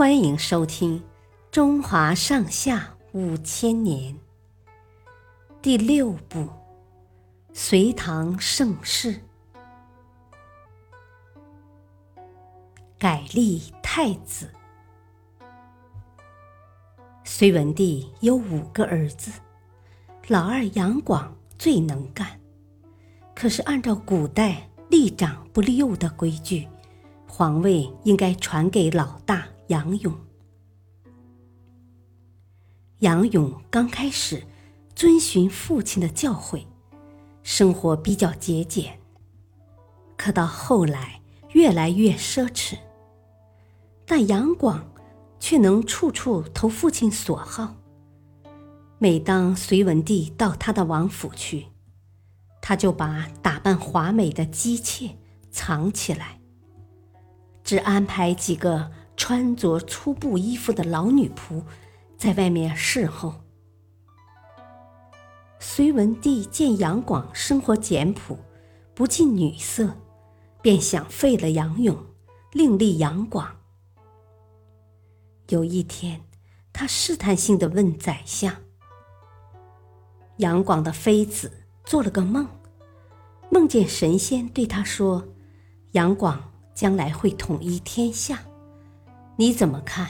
欢迎收听《中华上下五千年》第六部《隋唐盛世》，改立太子。隋文帝有五个儿子，老二杨广最能干，可是按照古代立长不立幼的规矩。皇位应该传给老大杨勇。杨勇刚开始遵循父亲的教诲，生活比较节俭。可到后来越来越奢侈。但杨广却能处处投父亲所好。每当隋文帝到他的王府去，他就把打扮华美的姬妾藏起来。只安排几个穿着粗布衣服的老女仆在外面侍候。隋文帝见杨广生活简朴，不近女色，便想废了杨勇，另立杨广。有一天，他试探性的问宰相：“杨广的妃子做了个梦，梦见神仙对他说，杨广。”将来会统一天下，你怎么看？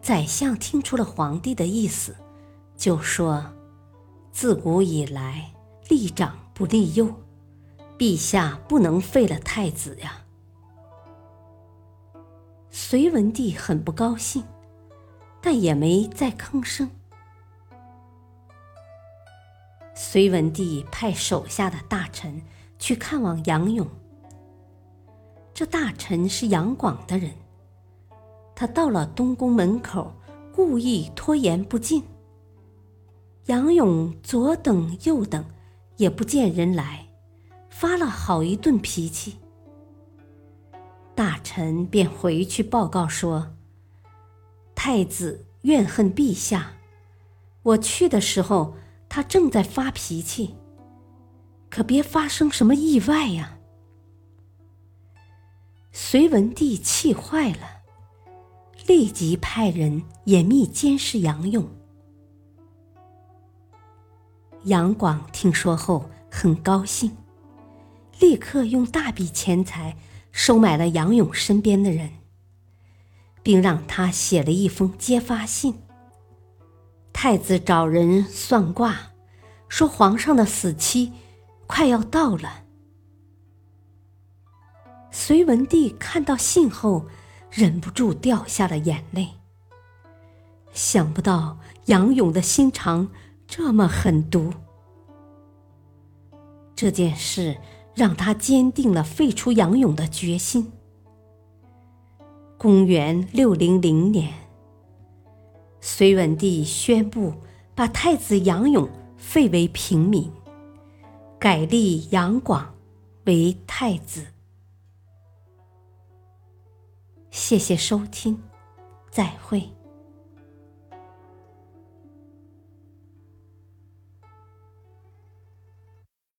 宰相听出了皇帝的意思，就说：“自古以来，立长不立幼，陛下不能废了太子呀。”隋文帝很不高兴，但也没再吭声。隋文帝派手下的大臣去看望杨勇。这大臣是杨广的人，他到了东宫门口，故意拖延不进。杨勇左等右等，也不见人来，发了好一顿脾气。大臣便回去报告说：“太子怨恨陛下，我去的时候他正在发脾气，可别发生什么意外呀。”隋文帝气坏了，立即派人严密监视杨勇。杨广听说后很高兴，立刻用大笔钱财收买了杨勇身边的人，并让他写了一封揭发信。太子找人算卦，说皇上的死期快要到了。隋文帝看到信后，忍不住掉下了眼泪。想不到杨勇的心肠这么狠毒，这件事让他坚定了废除杨勇的决心。公元六零零年，隋文帝宣布把太子杨勇废为平民，改立杨广为太子。谢谢收听，再会。